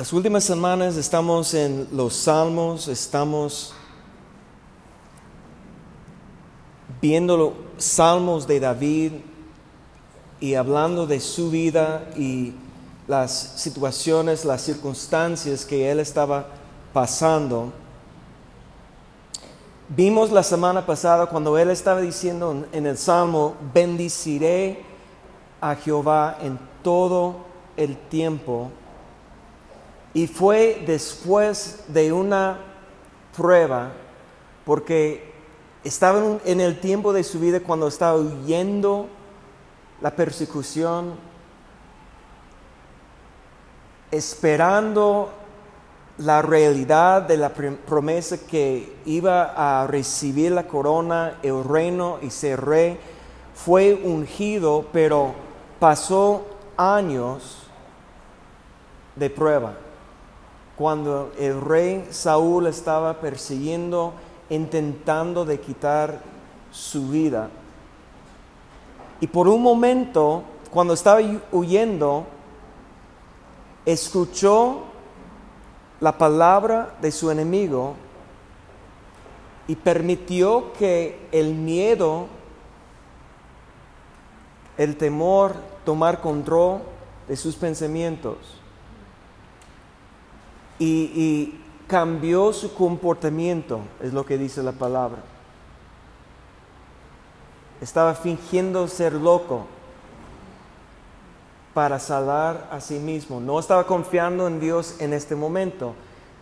Las últimas semanas estamos en los salmos, estamos viendo los salmos de David y hablando de su vida y las situaciones, las circunstancias que él estaba pasando. Vimos la semana pasada cuando él estaba diciendo en el Salmo, bendiciré a Jehová en todo el tiempo. Y fue después de una prueba, porque estaba en el tiempo de su vida cuando estaba huyendo la persecución, esperando la realidad de la promesa que iba a recibir la corona, el reino y ser rey, fue ungido, pero pasó años de prueba. Cuando el rey Saúl estaba persiguiendo, intentando de quitar su vida. Y por un momento, cuando estaba huyendo, escuchó la palabra de su enemigo y permitió que el miedo, el temor, tomar control de sus pensamientos. Y, cambió su comportamiento, es lo que dice la palabra. Estaba fingiendo ser loco para salvar a sí mismo. No estaba confiando en Dios en este momento,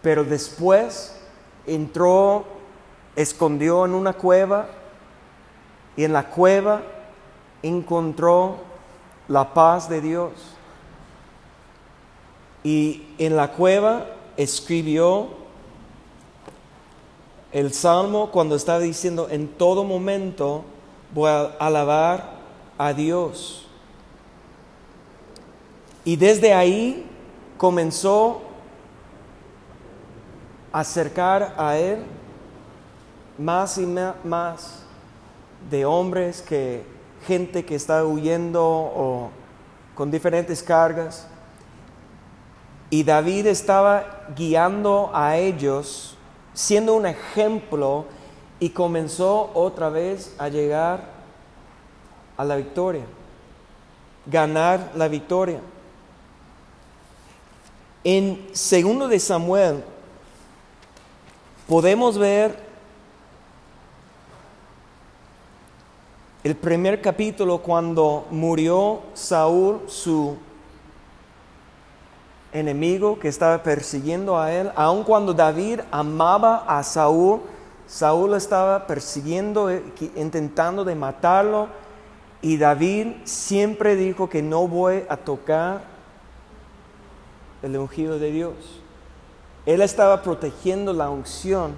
pero después entró, escondió en una cueva y en la cueva encontró la paz de Dios. Y en la cueva escribió el salmo cuando está diciendo en todo momento voy a alabar a Dios. Y desde ahí comenzó a acercar a Él más y más de hombres que gente que está huyendo o con diferentes cargas. Y David estaba guiando a ellos, siendo un ejemplo, y comenzó otra vez a llegar a la victoria, ganar la victoria. En segundo de Samuel podemos ver el primer capítulo cuando murió Saúl, su enemigo que estaba persiguiendo a él, aun cuando David amaba a Saúl, Saúl estaba persiguiendo, eh, intentando de matarlo, y David siempre dijo que no voy a tocar el ungido de Dios. Él estaba protegiendo la unción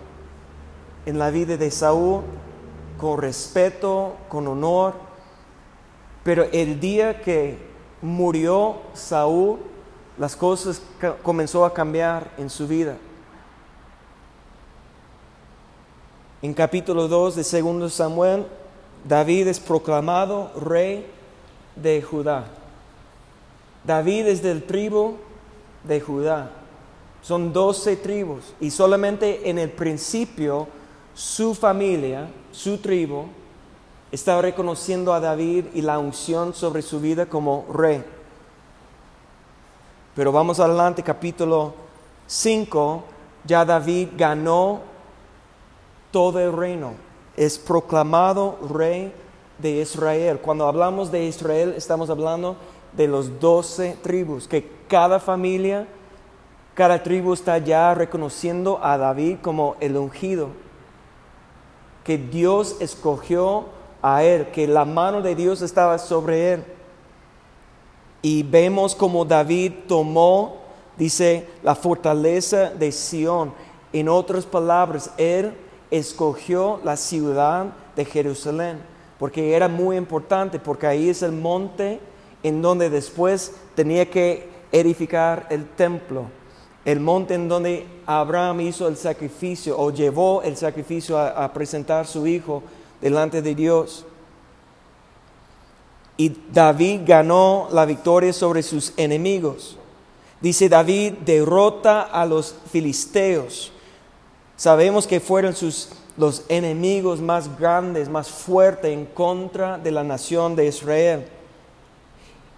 en la vida de Saúl con respeto, con honor. Pero el día que murió Saúl, las cosas comenzó a cambiar en su vida. En capítulo 2 de 2 Samuel, David es proclamado rey de Judá. David es del tribu de Judá. Son doce tribus y solamente en el principio su familia, su tribu, estaba reconociendo a David y la unción sobre su vida como rey. Pero vamos adelante, capítulo 5, ya David ganó todo el reino, es proclamado rey de Israel. Cuando hablamos de Israel, estamos hablando de los doce tribus, que cada familia, cada tribu está ya reconociendo a David como el ungido, que Dios escogió a él, que la mano de Dios estaba sobre él. Y vemos como David tomó, dice, la fortaleza de Sión. En otras palabras, él escogió la ciudad de Jerusalén, porque era muy importante, porque ahí es el monte en donde después tenía que edificar el templo, el monte en donde Abraham hizo el sacrificio o llevó el sacrificio a, presentar su hijo delante de Dios. Y David ganó la victoria sobre sus enemigos. Dice David, derrota a los filisteos. Sabemos que fueron sus, los enemigos más grandes, más fuertes en contra de la nación de Israel.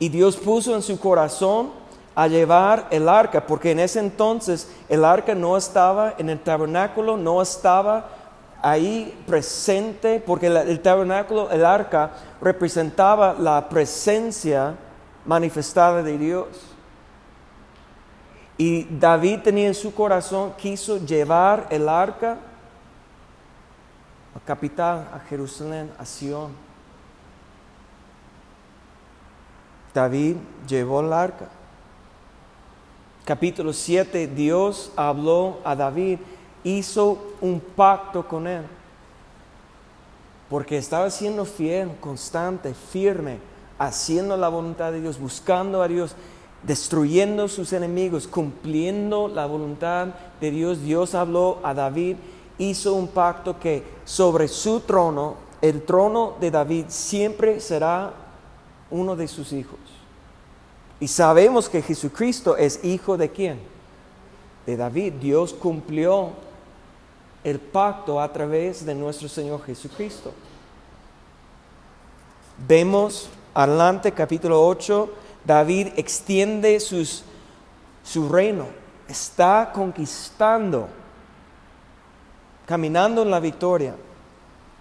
Y Dios puso en su corazón a llevar el arca, porque en ese entonces el arca no estaba en el tabernáculo, no estaba ahí presente, porque el, tabernáculo, el arca, representaba la presencia manifestada de Dios. Y David tenía en su corazón, quiso llevar el arca a capital, a Jerusalén, a Sion. David llevó el arca. Capítulo 7, Dios habló a David hizo un pacto con él. Porque estaba siendo fiel, constante, firme, haciendo la voluntad de Dios, buscando a Dios, destruyendo sus enemigos, cumpliendo la voluntad de Dios. Dios habló a David, hizo un pacto que sobre su trono, el trono de David, siempre será uno de sus hijos. Y sabemos que Jesucristo es hijo de quién? De David. Dios cumplió el pacto a través de nuestro Señor Jesucristo. Vemos adelante capítulo 8, David extiende sus, su reino, está conquistando, caminando en la victoria.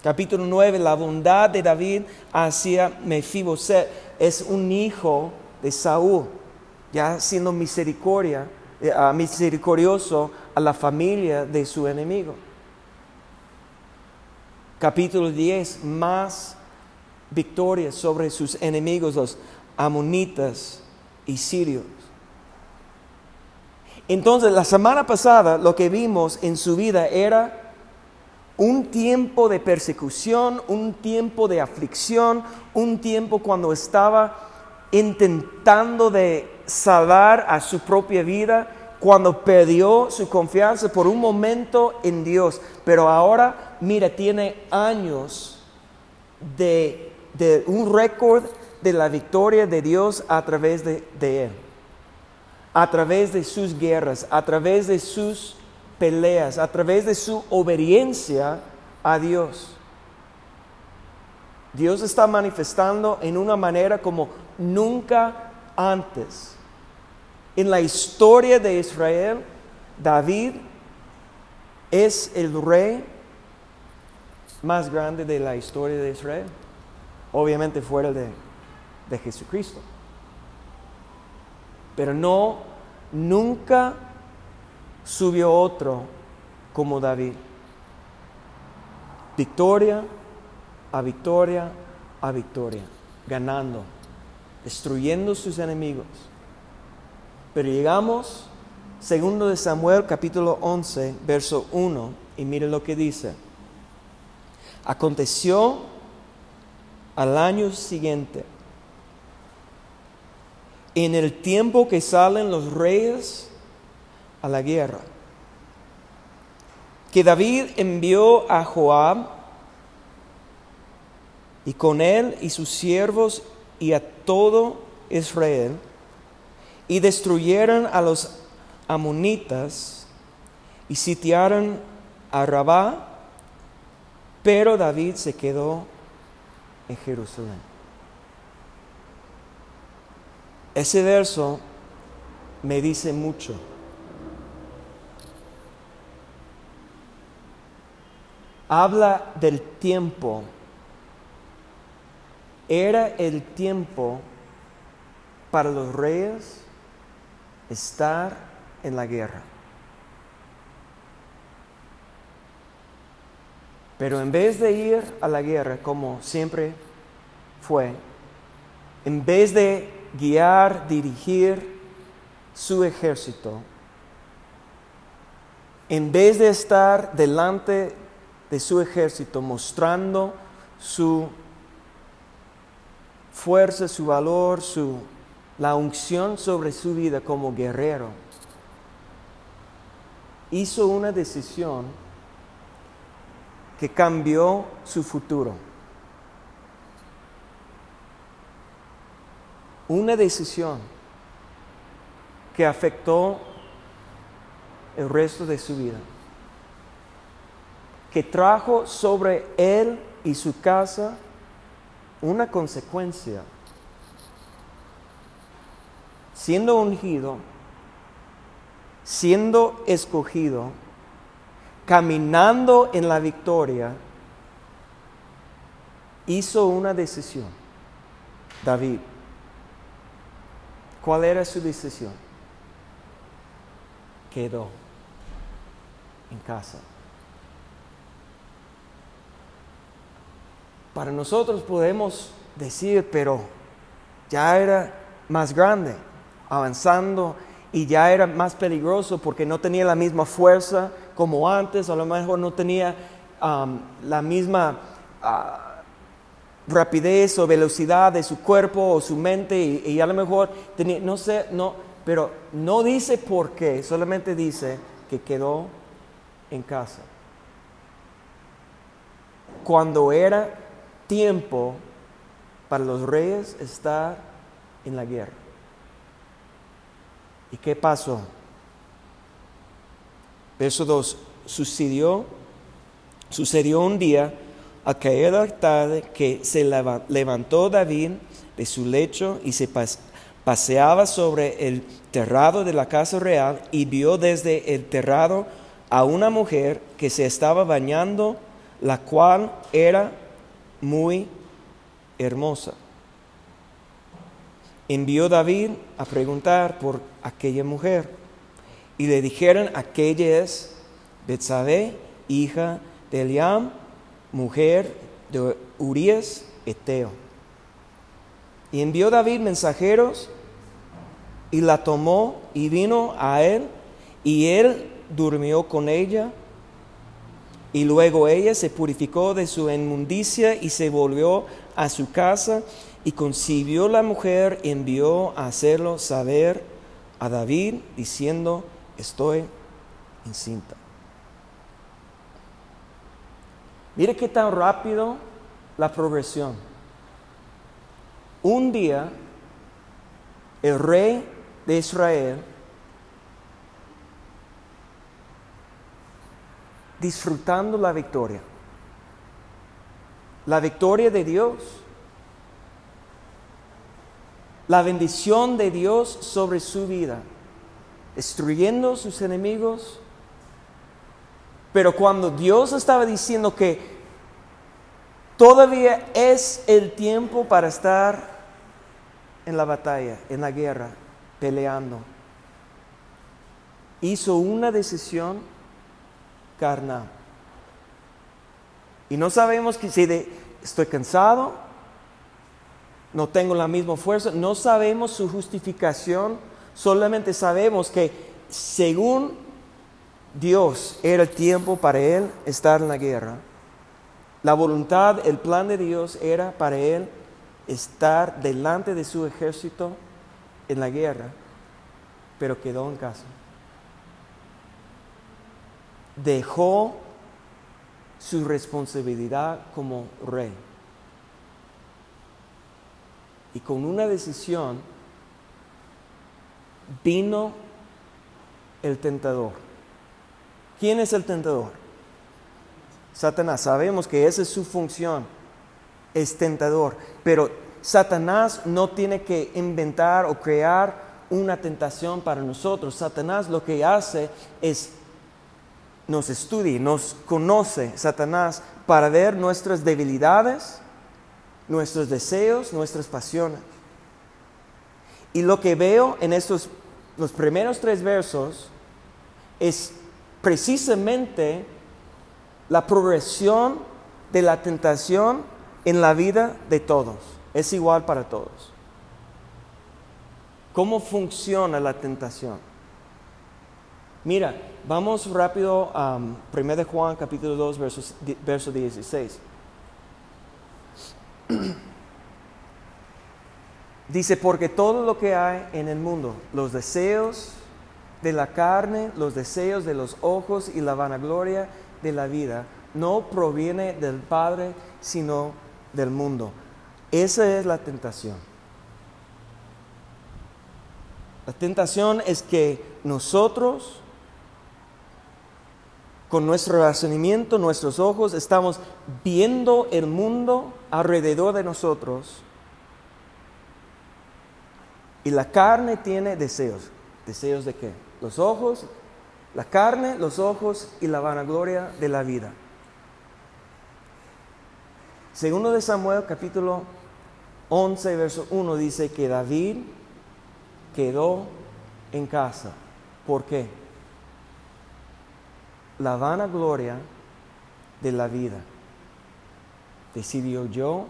Capítulo 9, la bondad de David hacia Mefiboset es un hijo de Saúl, ya siendo misericordia, eh, ah, misericordioso a la familia de su enemigo capítulo 10, más victorias sobre sus enemigos, los amonitas y sirios. Entonces, la semana pasada lo que vimos en su vida era un tiempo de persecución, un tiempo de aflicción, un tiempo cuando estaba intentando de salvar a su propia vida, cuando perdió su confianza por un momento en Dios, pero ahora, mira, tiene años de, un récord de la victoria de Dios a través de, de, Él, a través de sus guerras, a través de sus peleas, a través de su obediencia a Dios. Dios está manifestando en una manera como nunca antes. En la historia de Israel, David es el rey más grande de la historia de Israel. Obviamente fuera de, de Jesucristo. Pero no, nunca subió otro como David. Victoria a victoria a victoria, ganando, destruyendo sus enemigos pero llegamos, segundo de Samuel capítulo 11, verso 1, y mire lo que dice. Aconteció al año siguiente, en el tiempo que salen los reyes a la guerra, que David envió a Joab y con él y sus siervos y a todo Israel, y destruyeron a los amonitas y sitiaron a Rabá, pero David se quedó en Jerusalén. Ese verso me dice mucho. Habla del tiempo. Era el tiempo para los reyes estar en la guerra. Pero en vez de ir a la guerra como siempre fue, en vez de guiar, dirigir su ejército, en vez de estar delante de su ejército mostrando su fuerza, su valor, su la unción sobre su vida como guerrero, hizo una decisión que cambió su futuro. Una decisión que afectó el resto de su vida, que trajo sobre él y su casa una consecuencia. Siendo ungido, siendo escogido, caminando en la victoria, hizo una decisión. David. ¿Cuál era su decisión? Quedó en casa. Para nosotros podemos decir, pero ya era más grande, avanzando y ya era más peligroso porque no tenía la misma fuerza como antes, a lo mejor no tenía um, la misma uh, rapidez o velocidad de su cuerpo o su mente y, y, a lo mejor tenía, no sé, no, pero no dice por qué, solamente dice que quedó en casa. Cuando era tiempo para los reyes estar en la guerra. ¿Y qué pasó? Verso 2. Sucedió, sucedió un día, aquella tarde, que se levantó David de su lecho y se paseaba sobre el terrado de la casa real y vio desde el terrado a una mujer que se estaba bañando, la cual era muy hermosa. Envió David a preguntar por aquella mujer y le dijeron, aquella es Betsabé, hija de Eliam, mujer de Urias Eteo. Y envió David mensajeros y la tomó y vino a él y él durmió con ella y luego ella se purificó de su inmundicia y se volvió a su casa y concibió la mujer y envió a hacerlo saber a David diciendo, estoy encinta. Mire qué tan rápido la progresión. Un día, el rey de Israel disfrutando la victoria. La victoria de Dios. La bendición de Dios sobre su vida. Destruyendo sus enemigos. Pero cuando Dios estaba diciendo que todavía es el tiempo para estar en la batalla, en la guerra, peleando, hizo una decisión carnal. Y no sabemos que si de, estoy cansado, no tengo la misma fuerza, no sabemos su justificación, solamente sabemos que según Dios era el tiempo para él estar en la guerra. La voluntad, el plan de Dios era para él estar delante de su ejército en la guerra, pero quedó en casa dejó su responsabilidad como rey. Y con una decisión vino el tentador. ¿Quién es el tentador? Satanás. Sabemos que esa es su función, es tentador. Pero Satanás no tiene que inventar o crear una tentación para nosotros. Satanás lo que hace es nos estudia, nos conoce Satanás para ver nuestras debilidades, nuestros deseos, nuestras pasiones. Y lo que veo en estos los primeros tres versos es precisamente la progresión de la tentación en la vida de todos. Es igual para todos. ¿Cómo funciona la tentación? Mira, Vamos rápido a 1 de Juan capítulo 2 verso 16. Dice, porque todo lo que hay en el mundo, los deseos de la carne, los deseos de los ojos y la vanagloria de la vida, no proviene del Padre, sino del mundo. Esa es la tentación. La tentación es que nosotros, con nuestro razonamiento, nuestros ojos, estamos viendo el mundo alrededor de nosotros. Y la carne tiene deseos. ¿Deseos de qué? Los ojos, la carne, los ojos y la vanagloria de la vida. Segundo de Samuel capítulo 11, verso 1 dice que David quedó en casa. ¿Por qué? La vanagloria de la vida. Decidió yo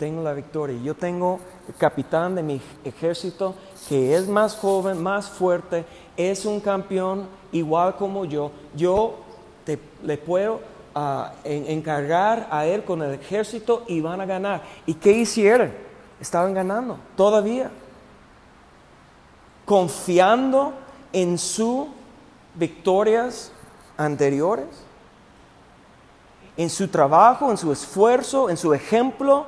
tengo la victoria. Yo tengo el capitán de mi ejército que es más joven, más fuerte, es un campeón igual como yo. Yo le puedo ah, encargar a él con el ejército y van a ganar. ¿Y qué hicieron? Estaban ganando todavía. Confiando en sus victorias anteriores, en su trabajo, en su esfuerzo, en su ejemplo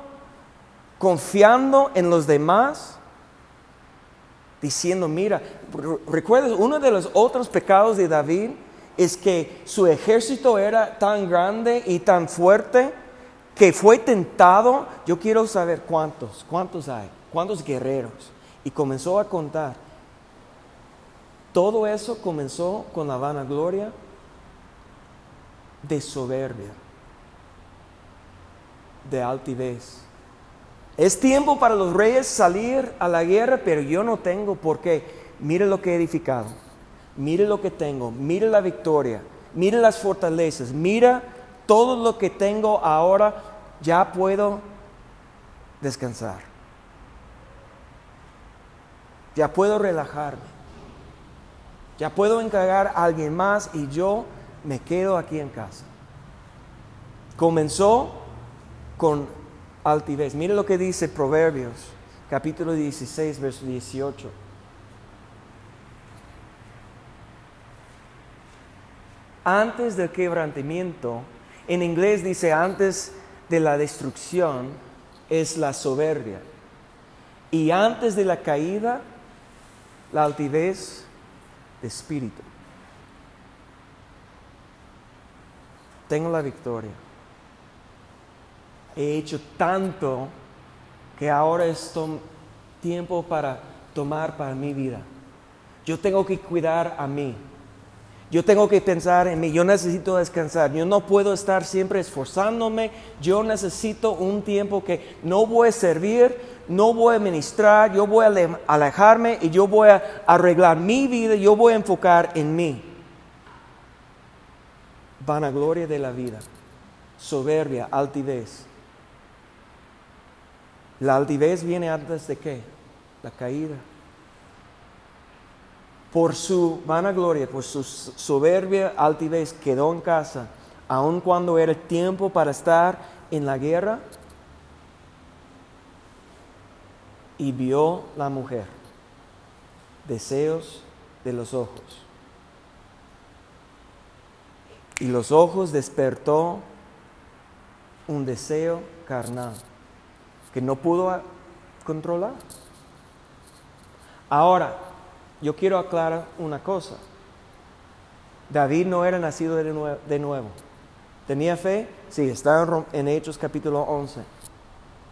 confiando en los demás, diciendo, mira, recuerda, uno de los otros pecados de David es que su ejército era tan grande y tan fuerte que fue tentado, yo quiero saber cuántos, cuántos hay, cuántos guerreros. Y comenzó a contar. Todo eso comenzó con la vanagloria de soberbia, de altivez. Es tiempo para los reyes salir a la guerra, pero yo no tengo por qué. Mire lo que he edificado, mire lo que tengo, mire la victoria, mire las fortalezas, mira todo lo que tengo ahora, ya puedo descansar. Ya puedo relajarme. Ya puedo encargar a alguien más y yo me quedo aquí en casa. Comenzó con altivez. Mire lo que dice Proverbios, capítulo 16, verso 18. Antes del quebrantamiento, en inglés dice antes de la destrucción, es la soberbia. Y antes de la caída, la altivez de espíritu. Tengo la victoria he hecho tanto que ahora es tiempo para tomar para mi vida. Yo tengo que cuidar a mí. Yo tengo que pensar en mí. Yo necesito descansar. Yo no puedo estar siempre esforzándome. Yo necesito un tiempo que no voy a servir, no voy a ministrar, yo voy a alejarme y yo voy a arreglar mi vida. Yo voy a enfocar en mí. Vanagloria de la vida, soberbia, altivez. La altivez viene antes de qué? La caída. Por su vanagloria, por su soberbia altivez, quedó en casa, aun cuando era tiempo para estar en la guerra, y vio la mujer, deseos de los ojos. Y los ojos despertó un deseo carnal que no pudo controlar. Ahora, yo quiero aclarar una cosa. David no era nacido de nuevo. ¿Tenía fe? Sí, está en Hechos capítulo 11.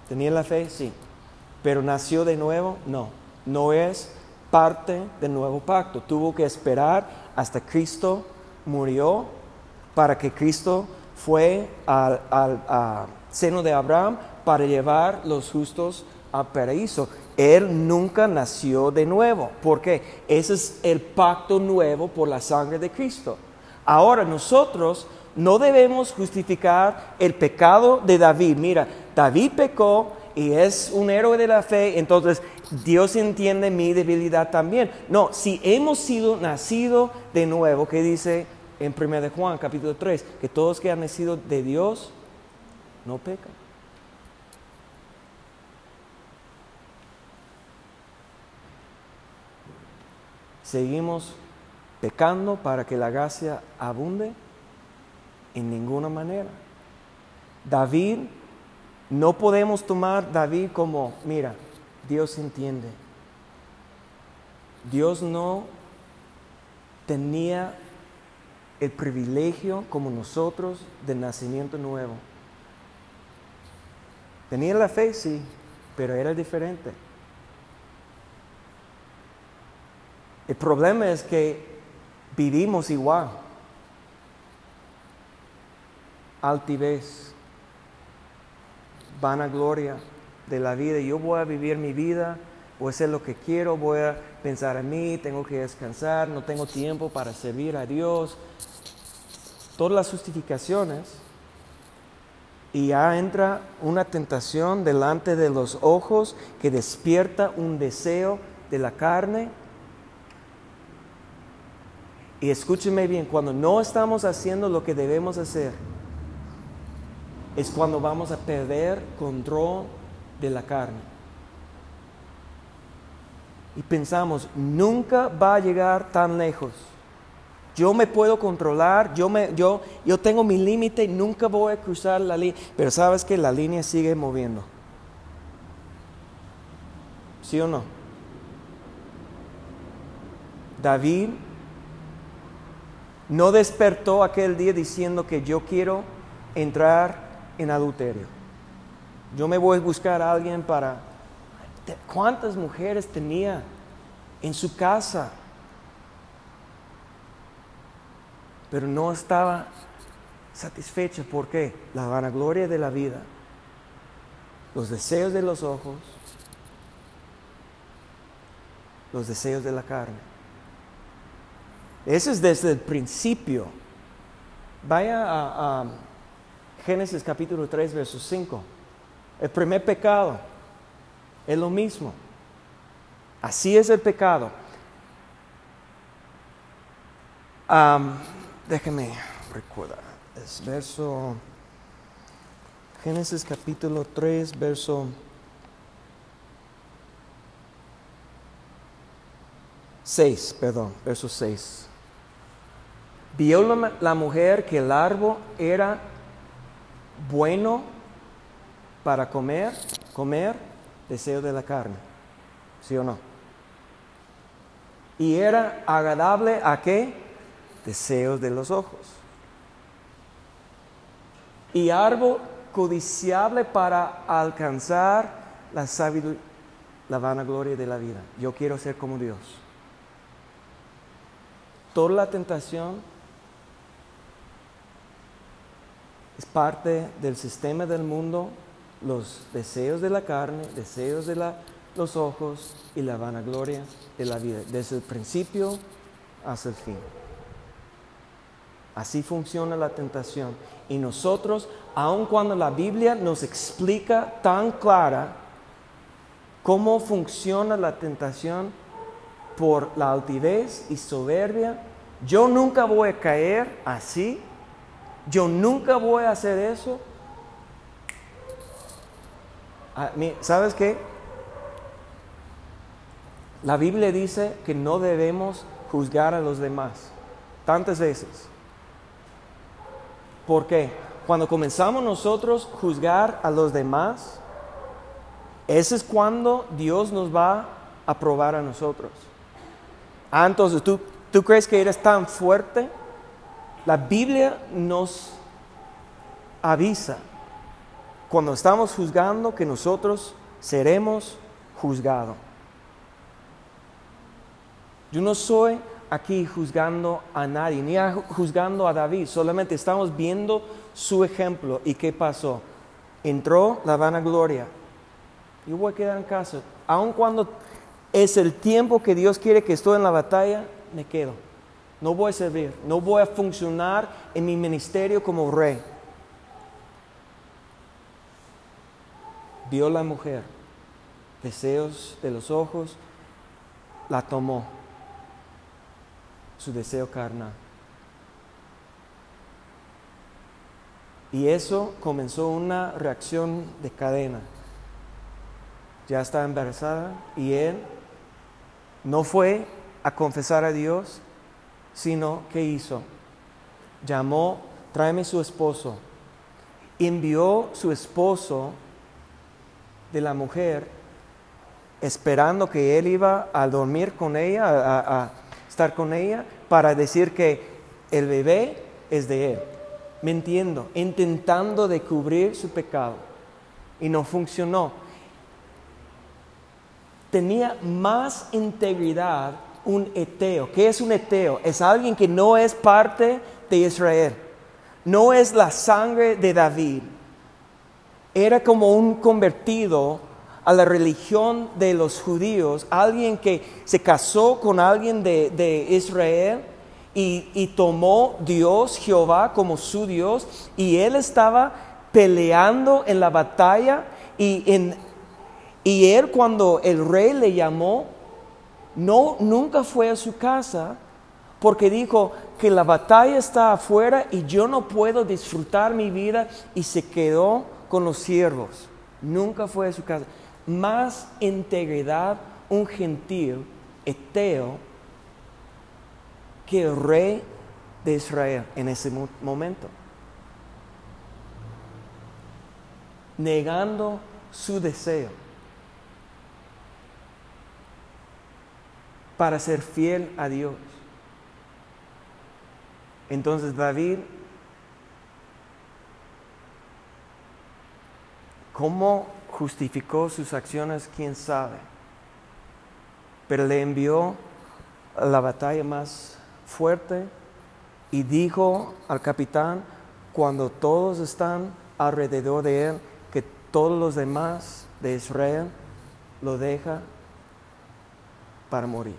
¿Tenía la fe? Sí. Pero nació de nuevo? No. No es parte del nuevo pacto. Tuvo que esperar hasta Cristo murió para que Cristo fue al, seno de Abraham para llevar los justos al paraíso. Él nunca nació de nuevo. ¿Por qué? Ese es el pacto nuevo por la sangre de Cristo. Ahora nosotros no debemos justificar el pecado de David. Mira, David pecó y es un héroe de la fe, entonces Dios entiende mi debilidad también. No, si hemos sido nacidos de nuevo, que dice en 1 de Juan capítulo 3, que todos que han nacido de Dios no pecan. seguimos pecando para que la gracia abunde? En ninguna manera. David, no podemos tomar David como, mira, Dios entiende. Dios no tenía el privilegio como nosotros de nacimiento nuevo. Tenía la fe, sí, pero era diferente. El problema es que vivimos igual. Altivez, vanagloria de la vida. Yo voy a vivir mi vida, voy a hacer lo que quiero, voy a pensar en mí, tengo que descansar, no tengo tiempo para servir a Dios. Todas las justificaciones. Y ya entra una tentación delante de los ojos que despierta un deseo de la carne. Y escúcheme bien, cuando no estamos haciendo lo que debemos hacer, es cuando vamos a perder control de la carne y pensamos, nunca va a llegar tan lejos. Yo me puedo controlar, yo, me, yo, yo tengo mi límite, nunca voy a cruzar la línea, pero sabes que la línea sigue moviendo. ¿Sí o no? David no despertó aquel día diciendo que yo quiero entrar en adulterio. Yo me voy a buscar a alguien para ¿Cuántas mujeres tenía en su casa? Pero no estaba satisfecha. ¿Por qué? La vanagloria de la vida, los deseos de los ojos, los deseos de la carne. Eso es desde el principio. Vaya a, Génesis capítulo 3, verso 5. El primer pecado es lo mismo. Así es el pecado. Déjeme recordar. Es verso. Génesis capítulo 3, verso. 6, perdón, verso 6. Vio la, mujer que el árbol era bueno para comer, comer deseo de la carne. ¿Sí o no? Y era agradable a qué? Deseos de los ojos. Y árbol codiciable para alcanzar la sabiduría, la vanagloria de la vida. Yo quiero ser como Dios. Toda la tentación es parte del sistema del mundo los deseos de la carne, deseos de los ojos y la vanagloria de la vida, desde el principio hasta el fin. Así funciona la tentación. Y nosotros, aun cuando la Biblia nos explica tan clara cómo funciona la tentación por la altivez y soberbia, yo nunca voy a caer así, yo nunca voy a hacer eso, Ah, ¿Sabes qué? La Biblia dice que no debemos juzgar a los demás tantas veces. ¿Por qué? Cuando comenzamos nosotros a juzgar a los demás, ese es cuando Dios nos va a probar a nosotros. Ah, entonces, ¿tú, ¿tú crees que eres tan fuerte? La Biblia nos avisa cuando estamos juzgando que nosotros seremos juzgados. Yo no soy aquí juzgando a nadie, ni juzgando a David, solamente estamos viendo su ejemplo y qué pasó. Entró la vanagloria. Yo voy a quedar en casa. Aun cuando es el tiempo que Dios quiere que estoy en la batalla, me quedo. No voy a servir, no voy a funcionar en mi ministerio como rey. vio la mujer, deseos de los ojos, la tomó, su deseo carnal. Y eso comenzó una reacción de cadena. Ya estaba embarazada y él no fue a confesar a Dios, sino que hizo. Llamó, tráeme su esposo. Envió su esposo de la mujer esperando que él iba a dormir con ella, a estar con ella, para decir que el bebé es de él. Mintiendo, intentando de cubrir su pecado. Y no funcionó. Tenía más integridad un eteo. ¿Qué es un eteo? Es alguien que no es parte de Israel. No es la sangre de David. Era como un convertido a la religión de los judíos, alguien que se casó con alguien de, Israel y, y, tomó Dios, Jehová, como su Dios, y él estaba peleando en la batalla y, en, y él cuando el rey le llamó, no, nunca fue a su casa porque dijo que la batalla está afuera y yo no puedo disfrutar mi vida y se quedó con los siervos. Nunca fue a su casa. Más integridad un gentil eteo que el rey de Israel en ese momento. Negando su deseo para ser fiel a Dios. Entonces David, ¿cómo justificó sus acciones? ¿Quién sabe? Pero le envió la batalla más fuerte y dijo al capitán, cuando todos están alrededor de él, que todos los demás de Israel lo deja para morir.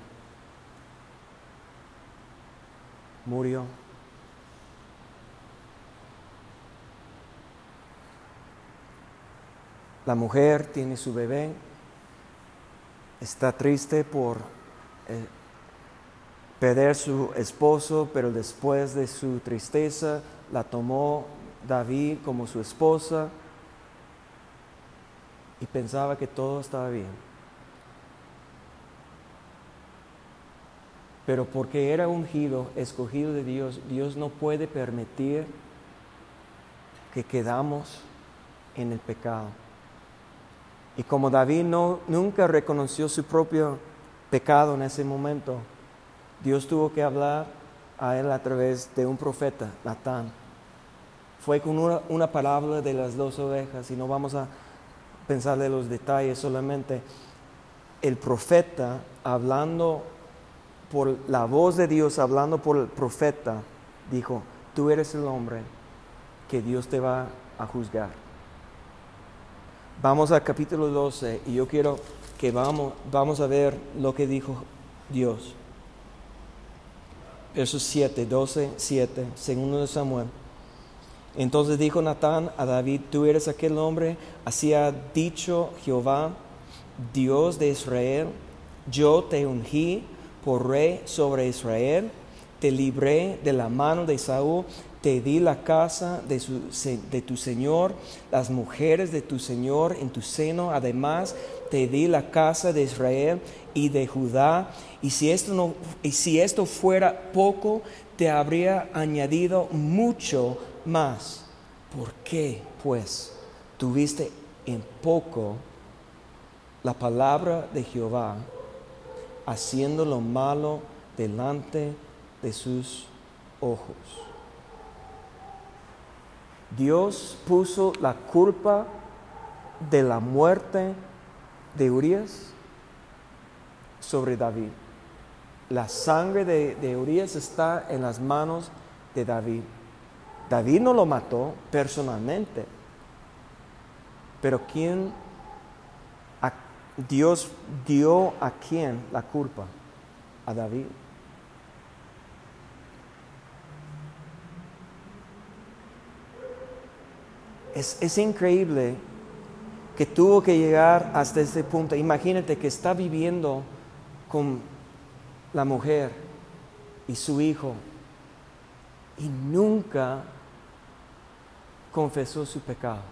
murió. La mujer tiene su bebé, está triste por eh, perder su esposo, pero después de su tristeza la tomó David como su esposa y pensaba que todo estaba bien. Pero porque era ungido, escogido de Dios, Dios no puede permitir que quedamos en el pecado. Y como David no, nunca reconoció su propio pecado en ese momento, Dios tuvo que hablar a él a través de un profeta, Natán. Fue con una, una palabra de las dos ovejas y no vamos a pensar de los detalles solamente. El profeta hablando por la voz de Dios hablando por el profeta, dijo, tú eres el hombre que Dios te va a juzgar. Vamos al capítulo 12 y yo quiero que vamos, vamos a ver lo que dijo Dios. Versos 7, 12, 7, segundo de Samuel. Entonces dijo Natán a David, tú eres aquel hombre, así ha dicho Jehová, Dios de Israel, yo te ungí por rey sobre Israel, te libré de la mano de Saúl, te di la casa de, de, tu Señor, las mujeres de tu Señor en tu seno, además te di la casa de Israel y de Judá, y si esto, no, y si esto fuera poco, te habría añadido mucho más. ¿Por qué, pues, tuviste en poco la palabra de Jehová? haciendo lo malo delante de sus ojos. Dios puso la culpa de la muerte de Urias sobre David. La sangre de, Urias está en las manos de David. David no lo mató personalmente, pero ¿quién Dios dio a quién la culpa? A David. Es, increíble que tuvo que llegar hasta este punto. Imagínate que está viviendo con la mujer y su hijo y nunca confesó su pecado.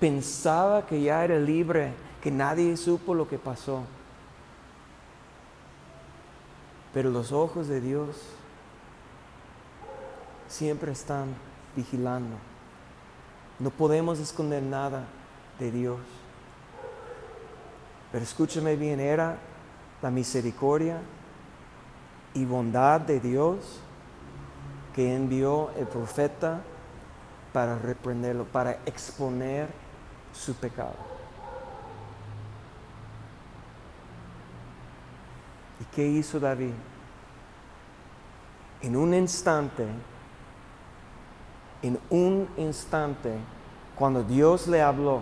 Pensaba que ya era libre que nadie supo lo que pasó. Pero los ojos de Dios siempre están vigilando. No podemos esconder nada de Dios. Pero escúchame bien, era la misericordia y bondad de Dios que envió el profeta para reprenderlo, para exponer su pecado. ¿Y qué hizo David? En un instante, en un instante, cuando Dios le habló,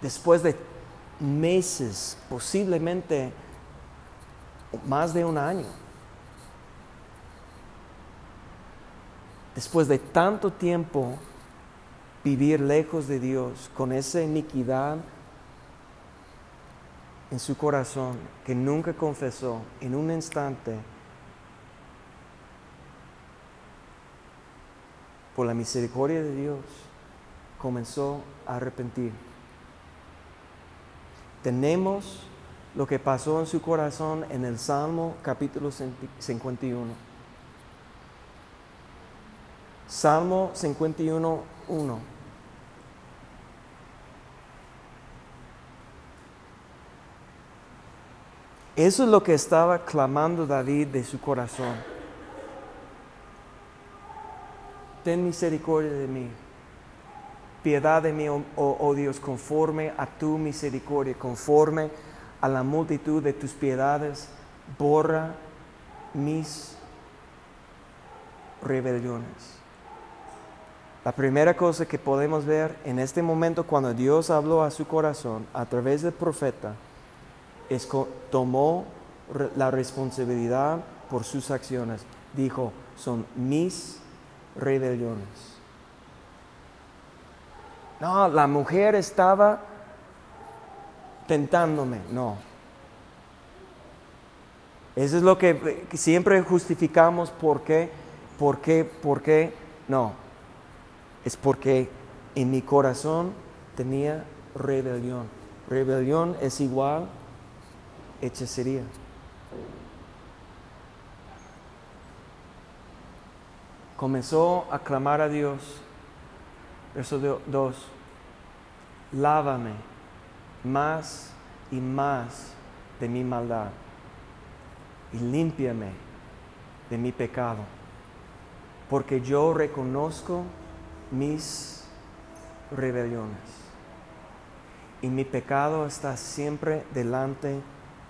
después de meses, posiblemente más de un año, después de tanto tiempo vivir lejos de Dios, con esa iniquidad en su corazón que nunca confesó, en un instante, por la misericordia de Dios, comenzó a arrepentir. Tenemos lo que pasó en su corazón en el Salmo capítulo 51. Salmo 51, 1. Eso es lo que estaba clamando David de su corazón. Ten misericordia de mí piedad de mí, oh, oh, oh, Dios, conforme a tu misericordia, conforme a la multitud de tus piedades, borra mis rebeliones. La primera cosa que podemos ver en este momento cuando Dios habló a su corazón a través del profeta es que tomó la responsabilidad por sus acciones. Dijo, son mis rebeliones. No, la mujer estaba tentándome. No. Eso es lo que siempre justificamos. ¿Por qué? ¿Por qué? ¿Por qué? No. Es porque en mi corazón tenía rebelión. Rebelión es igual hechicería. Comenzó a clamar a Dios Verso 2. Lávame más y más de mi maldad y límpiame de mi pecado, porque yo reconozco mis rebeliones y mi pecado está siempre delante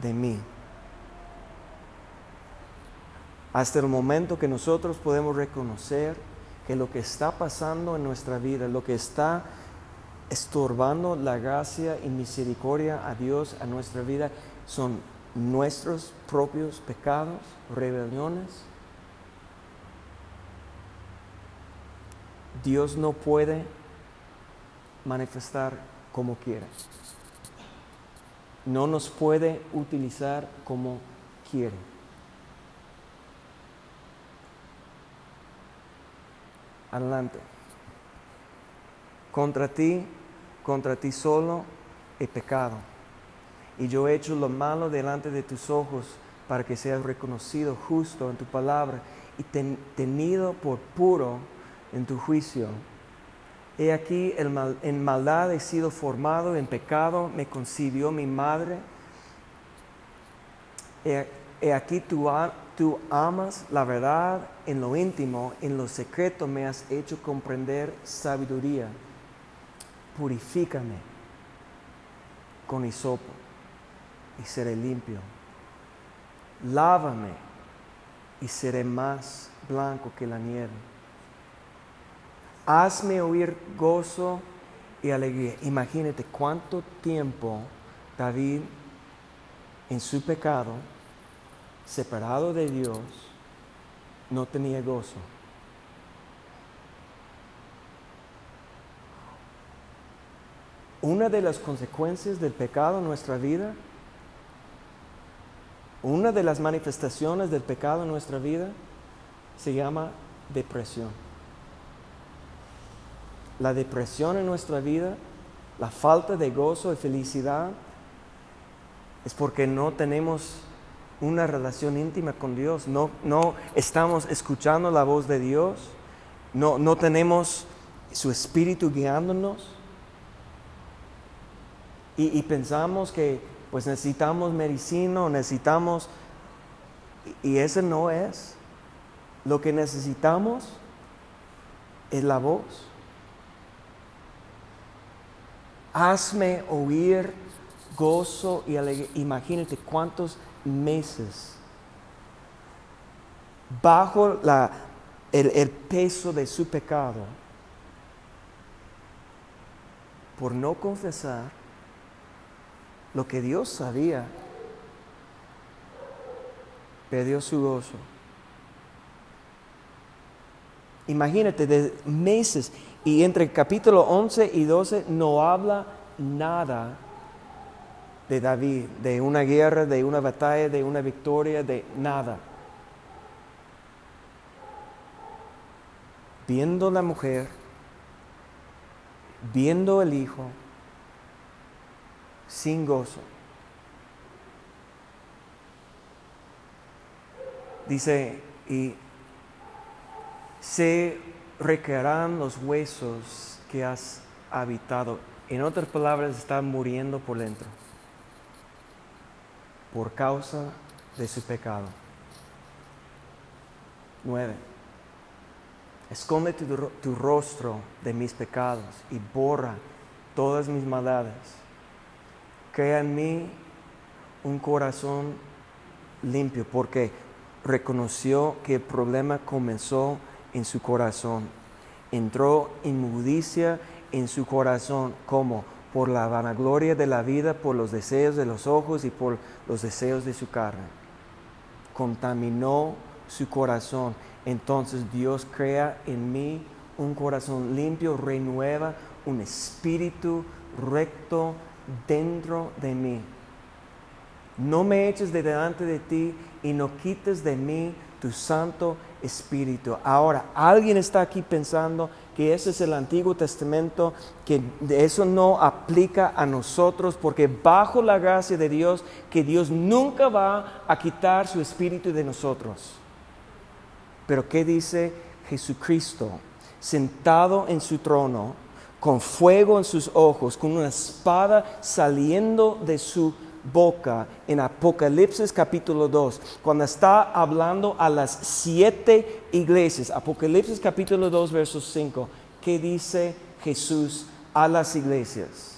de mí. Hasta el momento que nosotros podemos reconocer que lo que está pasando en nuestra vida, lo que está estorbando la gracia y misericordia a Dios a nuestra vida, son nuestros propios pecados, rebeliones. Dios no puede manifestar como quiere. No nos puede utilizar como quiere. Adelante. Contra ti, contra ti solo he pecado. Y yo he hecho lo malo delante de tus ojos para que seas reconocido justo en tu palabra y tenido por puro en tu juicio. He aquí, en maldad he sido formado, en pecado me concibió mi madre. He, aquí tu, Tú amas la verdad en lo íntimo, en lo secreto me has hecho comprender sabiduría. Purifícame con hisopo y seré limpio. Lávame y seré más blanco que la nieve. Hazme oír gozo y alegría. Imagínate cuánto tiempo David en su pecado separado de Dios, no tenía gozo. Una de las consecuencias del pecado en nuestra vida, una de las manifestaciones del pecado en nuestra vida, se llama depresión. La depresión en nuestra vida, la falta de gozo y felicidad, es porque no tenemos una relación íntima con Dios, no, no estamos escuchando la voz de Dios, no, no tenemos su espíritu guiándonos. Y, pensamos que pues necesitamos medicina, necesitamos... Y ese no es. Lo que necesitamos es la voz. Hazme oír gozo y alegría. Imagínate cuántos meses bajo la, el, el peso de su pecado por no confesar lo que Dios sabía, perdió su gozo. Imagínate, de meses, y entre capítulo 11 y 12 no habla nada de David, de una guerra, de una batalla, de una victoria, de nada. Viendo la mujer, viendo el hijo, sin gozo. Dice, y se requerirán los huesos que has habitado. En otras palabras, están muriendo por dentro por causa de su pecado. Nueve. Esconde tu, tu, rostro de mis pecados y borra todas mis maldades. Crea en mí un corazón limpio, porque reconoció que el problema comenzó en su corazón. Entró inmundicia en su corazón como por la vanagloria de la vida, por los deseos de los ojos y por los deseos de su carne. Contaminó su corazón. Entonces Dios crea en mí un corazón limpio, renueva un espíritu recto dentro de mí. No me eches de delante de ti y no quites de mí tu santo espíritu. Ahora, alguien está aquí pensando que ese es el Antiguo Testamento, que eso no aplica a nosotros, porque bajo la gracia de Dios, que Dios nunca va a quitar su espíritu de nosotros. Pero ¿qué dice Jesucristo? Sentado en su trono, con fuego en sus ojos, con una espada saliendo de su boca en Apocalipsis capítulo 2, cuando está hablando a las siete iglesias. Apocalipsis capítulo 2, versos 5. ¿Qué dice Jesús a las iglesias?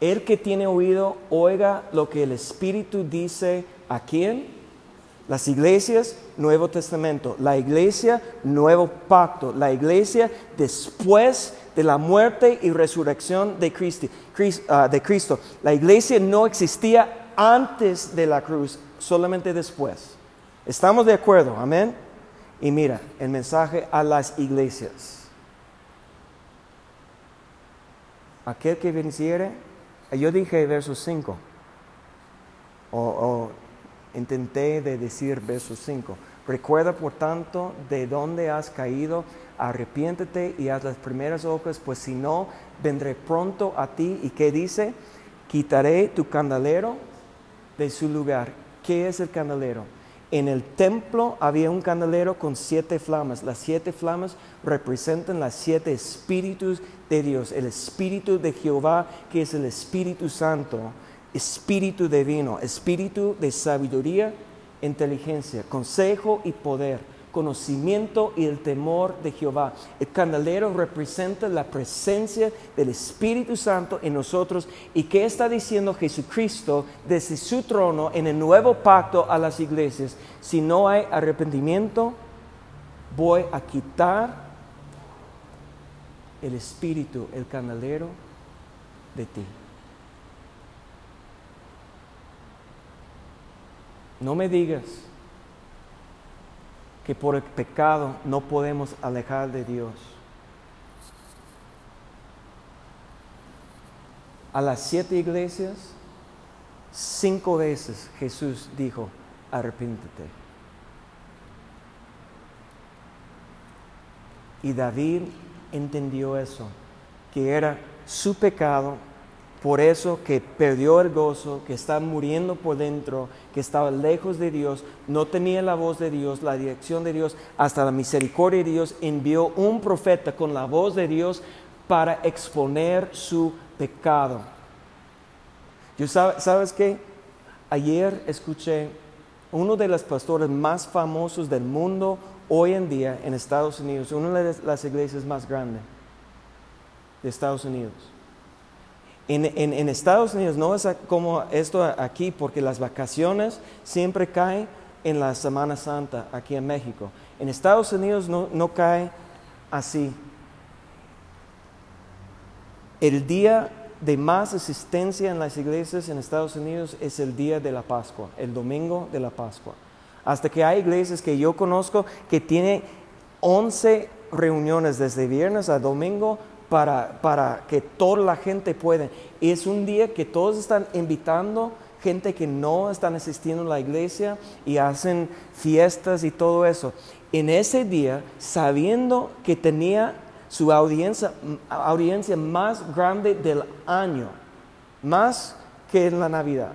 El que tiene oído, oiga lo que el Espíritu dice a quién? Las iglesias, Nuevo Testamento. La iglesia, Nuevo Pacto. La iglesia después de la muerte y resurrección de, ah, de Cristo. La iglesia no existía antes de la cruz, solamente después. ¿Estamos de acuerdo? Amén. Y mira, el mensaje a las iglesias. Aquel que venciere, yo dije verso 5, o, intenté de decir verso 5. Recuerda por tanto de dónde has caído, arrepiéntete y haz las primeras obras, pues si no, vendré pronto a ti. ¿Y qué dice? Quitaré tu candelero de su lugar. ¿Qué es el candelero? En el templo había un candelero con siete flamas. Las siete flamas representan las siete espíritus de Dios. El espíritu de Jehová, que es el Espíritu Santo, espíritu divino, espíritu de sabiduría, inteligencia, consejo y poder conocimiento y el temor de Jehová. El candelero representa la presencia del Espíritu Santo en nosotros. ¿Y qué está diciendo Jesucristo desde su trono en el nuevo pacto a las iglesias? Si no hay arrepentimiento, voy a quitar el Espíritu, el candelero de ti. No me digas que por el pecado no podemos alejar de Dios. A las siete iglesias, cinco veces Jesús dijo, arrepíntete. Y David entendió eso, que era su pecado por eso que perdió el gozo, que está muriendo por dentro, que estaba lejos de Dios, no tenía la voz de Dios, la dirección de Dios, hasta la misericordia de Dios, envió un profeta con la voz de Dios para exponer su pecado. Yo sabes qué? Ayer escuché uno de los pastores más famosos del mundo hoy en día en Estados Unidos, una de las iglesias más grandes de Estados Unidos. En, Estados Unidos no es como esto aquí, porque las vacaciones siempre caen en la Semana Santa aquí en México. En Estados Unidos no, no cae así. El día de más asistencia en las iglesias en Estados Unidos es el día de la Pascua, el domingo de la Pascua. Hasta que hay iglesias que yo conozco que tienen 11 reuniones desde viernes a domingo para, para que toda la gente pueda. Es un día que todos están invitando gente que no están asistiendo a la iglesia y hacen fiestas y todo eso. En ese día, sabiendo que tenía su audiencia, audiencia más grande del año, más que en la Navidad,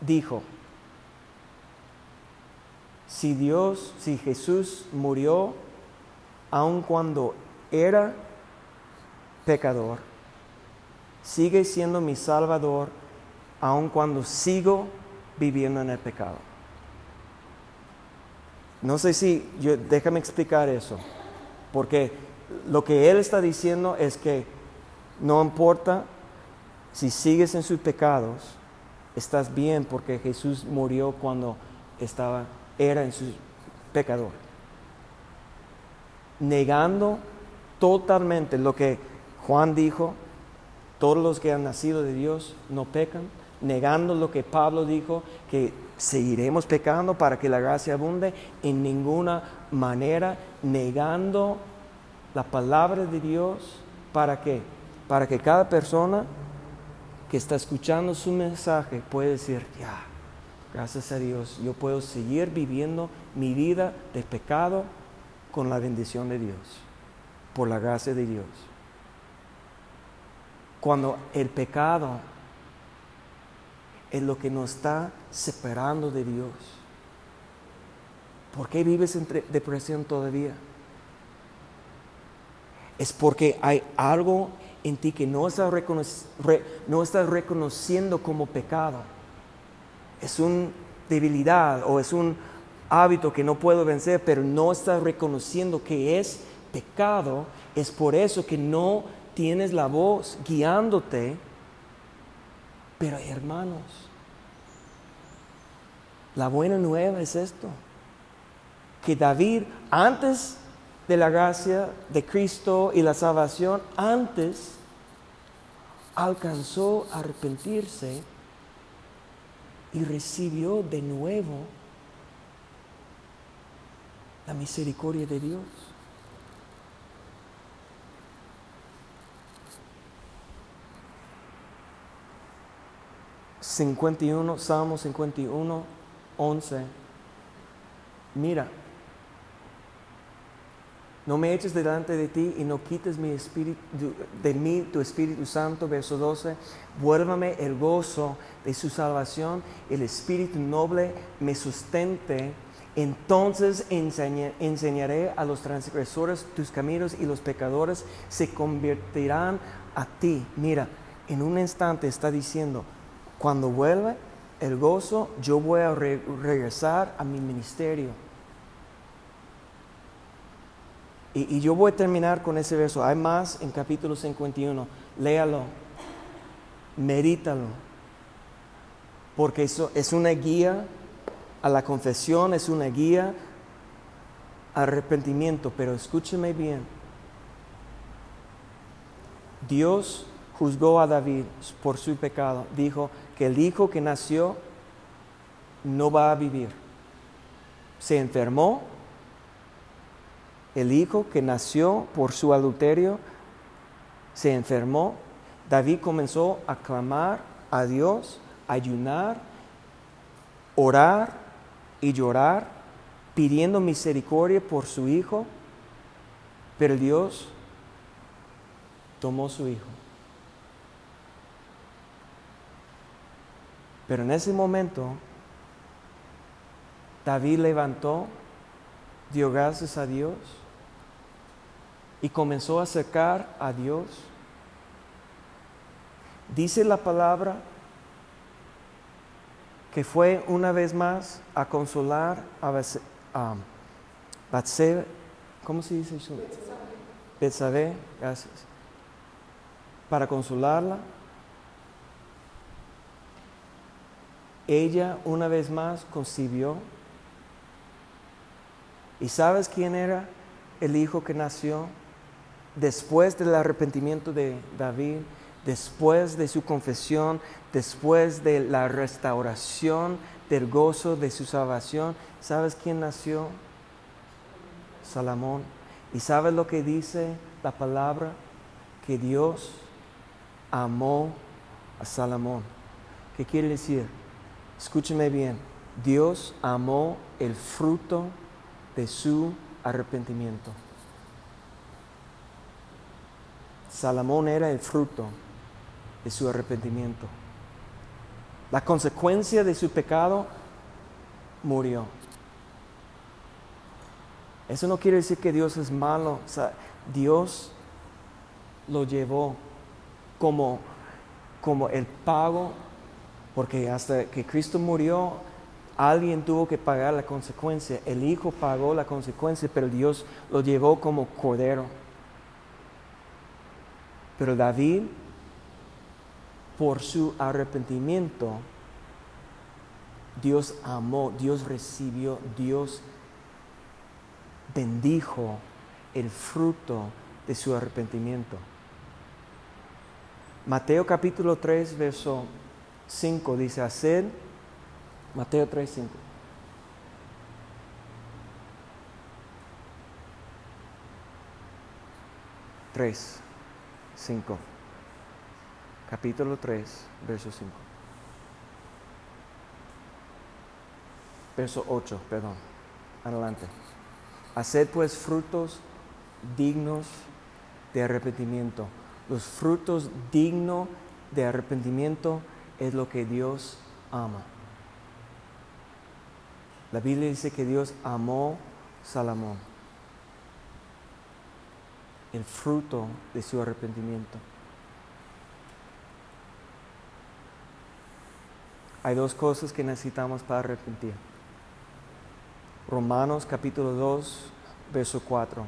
dijo, si Dios, si Jesús murió, aun cuando era pecador, sigue siendo mi Salvador, aun cuando sigo viviendo en el pecado. No sé si, déjame explicar eso. Porque lo que Él está diciendo es que no importa si sigues en sus pecados, estás bien porque Jesús murió cuando estaba, era en su pecador. Negando totalmente lo que Juan dijo, todos los que han nacido de Dios no pecan, negando lo que Pablo dijo, que seguiremos pecando para que la gracia abunde, en ninguna manera negando la palabra de Dios. ¿Para qué? Para que cada persona que está escuchando su mensaje pueda decir, ya, gracias a Dios, yo puedo seguir viviendo mi vida de pecado con la bendición de Dios, por la gracia de Dios. Cuando el pecado es lo que nos está separando de Dios. ¿Por qué vives en depresión todavía? Es porque hay algo en ti que no estás, no reconociendo como pecado. Es una debilidad o es un hábito que no puedo vencer, pero no estás reconociendo que es Es por eso que no tienes la voz guiándote pero hermanos, la buena nueva es esto, que David antes de la gracia de Cristo y la salvación, antes alcanzó a arrepentirse y recibió de nuevo la misericordia de Dios. 51, Salmo 51, 11. Mira, no me eches delante de ti y no quites mi espíritu, de mí tu Espíritu Santo, verso 12. Vuélvame el gozo de su salvación, el Espíritu noble me sustente. Entonces enseñaré a los transgresores tus caminos y los pecadores se convertirán a ti. Mira, en un instante está diciendo, cuando vuelva el gozo, yo voy a regresar a mi ministerio. Y, y, yo voy a terminar con ese verso. Hay más en capítulo 51. Léalo, medítalo. Porque eso es una guía a la confesión, es una guía al arrepentimiento. Pero escúcheme bien. Dios juzgó a David por su pecado. Dijo, que el hijo que nació no va a vivir. Se enfermó, el hijo que nació por su adulterio se enfermó. David comenzó a clamar a Dios, ayunar, orar y llorar, pidiendo misericordia por su hijo, pero Dios tomó su hijo Pero en ese momento, David levantó, dio gracias a Dios y comenzó a acercar a Dios. Dice la palabra que fue una vez más a consolar a Batseba, ¿cómo se dice eso? Betsabé, gracias. Para consolarla. Ella una vez más concibió. ¿Y sabes quién era el hijo que nació después del arrepentimiento de David? después de su confesión, después de la restauración del gozo de su salvación, ¿sabes quién nació? Salomón. ¿Y sabes lo que dice la palabra? Que Dios amó a Salomón. ¿Qué quiere decir? Escúcheme bien. Dios amó el fruto de su arrepentimiento. Salomón era el fruto de su arrepentimiento. La consecuencia de su pecado murió. Eso no quiere decir que Dios es malo. Dios lo llevó como, como el pago, porque hasta que Cristo murió, alguien tuvo que pagar la consecuencia. El Hijo pagó la consecuencia, pero Dios lo llevó como cordero. Pero David por su arrepentimiento, Dios amó, Dios recibió, Dios bendijo el fruto de su arrepentimiento. Mateo capítulo 3, verso 5 dice, hacer, Mateo 3, 5. Tres, cinco capítulo 3, verso 5. Verso 8, perdón. Adelante. Haced pues frutos dignos de arrepentimiento. Los frutos dignos de arrepentimiento es lo que Dios ama. La Biblia dice que Dios amó Salomón. El fruto de su arrepentimiento. hay dos cosas que necesitamos para arrepentir. Romanos capítulo 2, verso 4.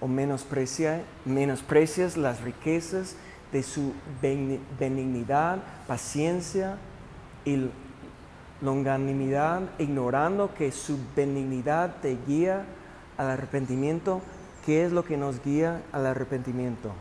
O menosprecia, menosprecias las riquezas de su benignidad, paciencia y longanimidad, ignorando que su benignidad te guía al arrepentimiento. ¿Qué es lo que nos guía al arrepentimiento?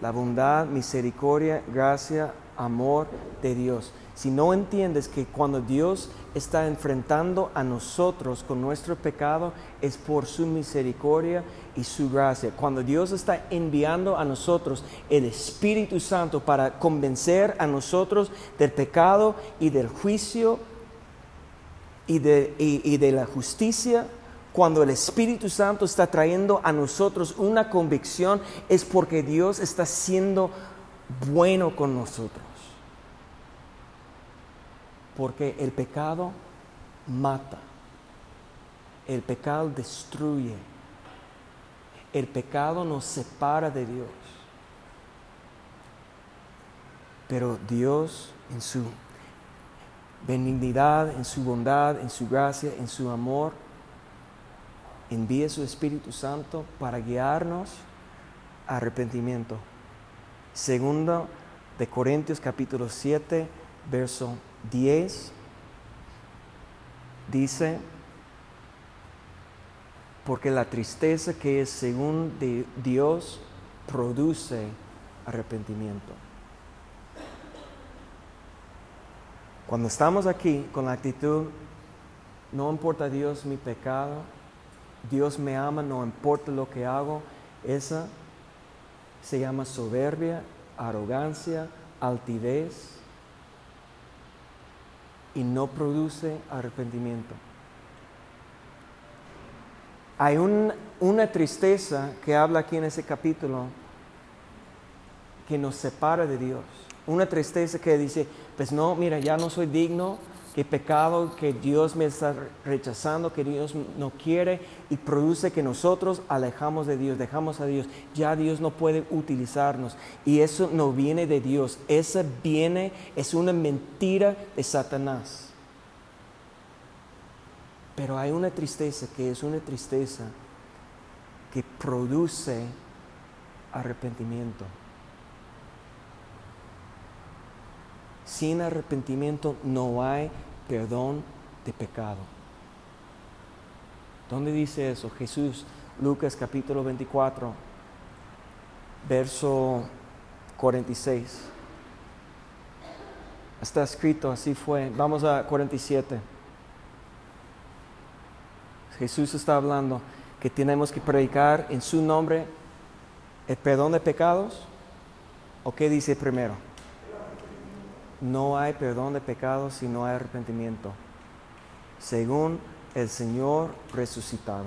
la bondad, misericordia, gracia, amor de Dios. Si no entiendes que cuando Dios está enfrentando a nosotros con nuestro pecado es por su misericordia y su gracia. Cuando Dios está enviando a nosotros el Espíritu Santo para convencer a nosotros del pecado y del juicio y de, la justicia, cuando el Espíritu Santo está trayendo a nosotros una convicción, es porque Dios está siendo bueno con nosotros. Porque el pecado mata, el pecado destruye, el pecado nos separa de Dios. Pero Dios en su benignidad, en su bondad, en su gracia, en su amor, envíe su Espíritu Santo para guiarnos a arrepentimiento. Segundo de Corintios capítulo 7, verso 10, dice, porque la tristeza que es según de Dios produce arrepentimiento. Cuando estamos aquí con la actitud, no importa Dios mi pecado, Dios me ama, no importa lo que hago, esa se llama soberbia, arrogancia, altivez y no produce arrepentimiento. Hay una tristeza que habla aquí en ese capítulo que nos separa de Dios. Una tristeza que dice, pues no, mira, ya no soy digno que pecado que Dios me está rechazando, que Dios no quiere y produce que nosotros alejamos de Dios, dejamos a Dios. Ya Dios no puede utilizarnos y eso no viene de Dios, eso viene, es una mentira de Satanás. Pero hay una tristeza que es una tristeza que produce arrepentimiento. Sin arrepentimiento no hay perdón de pecado. ¿Dónde dice eso? Jesús, Lucas capítulo 24, verso 46. Está escrito, así fue. Vamos a 47. Jesús está hablando que tenemos que predicar en su nombre el perdón de pecados. ¿O qué dice primero? No hay perdón de pecados si no hay arrepentimiento, según el Señor resucitado.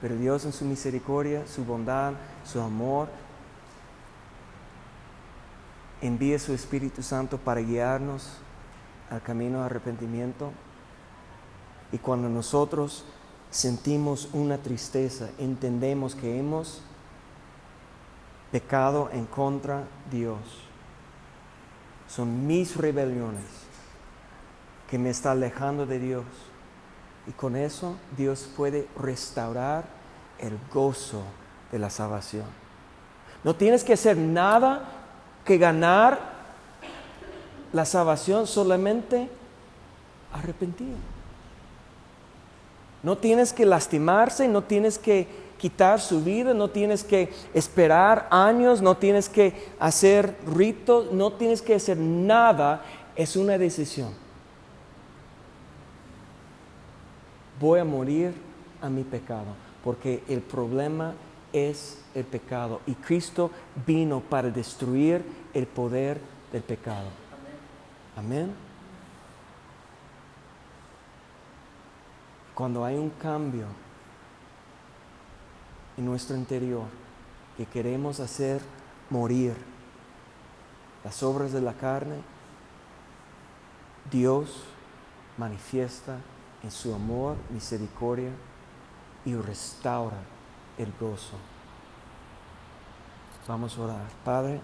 Pero Dios en su misericordia, su bondad, su amor, envía su Espíritu Santo para guiarnos al camino de arrepentimiento. Y cuando nosotros sentimos una tristeza, entendemos que hemos pecado en contra Dios. Son mis rebeliones que me están alejando de Dios. Y con eso Dios puede restaurar el gozo de la salvación. No tienes que hacer nada que ganar la salvación, solamente arrepentir. No tienes que lastimarse, no tienes que quitar su vida, no tienes que esperar años, no tienes que hacer ritos, no tienes que hacer nada, es una decisión. Voy a morir a mi pecado, porque el problema es el pecado y Cristo vino para destruir el poder del pecado. Amén. Cuando hay un cambio, en nuestro interior que queremos hacer morir las obras de la carne, Dios manifiesta en su amor, misericordia y restaura el gozo. Vamos a orar. Padre,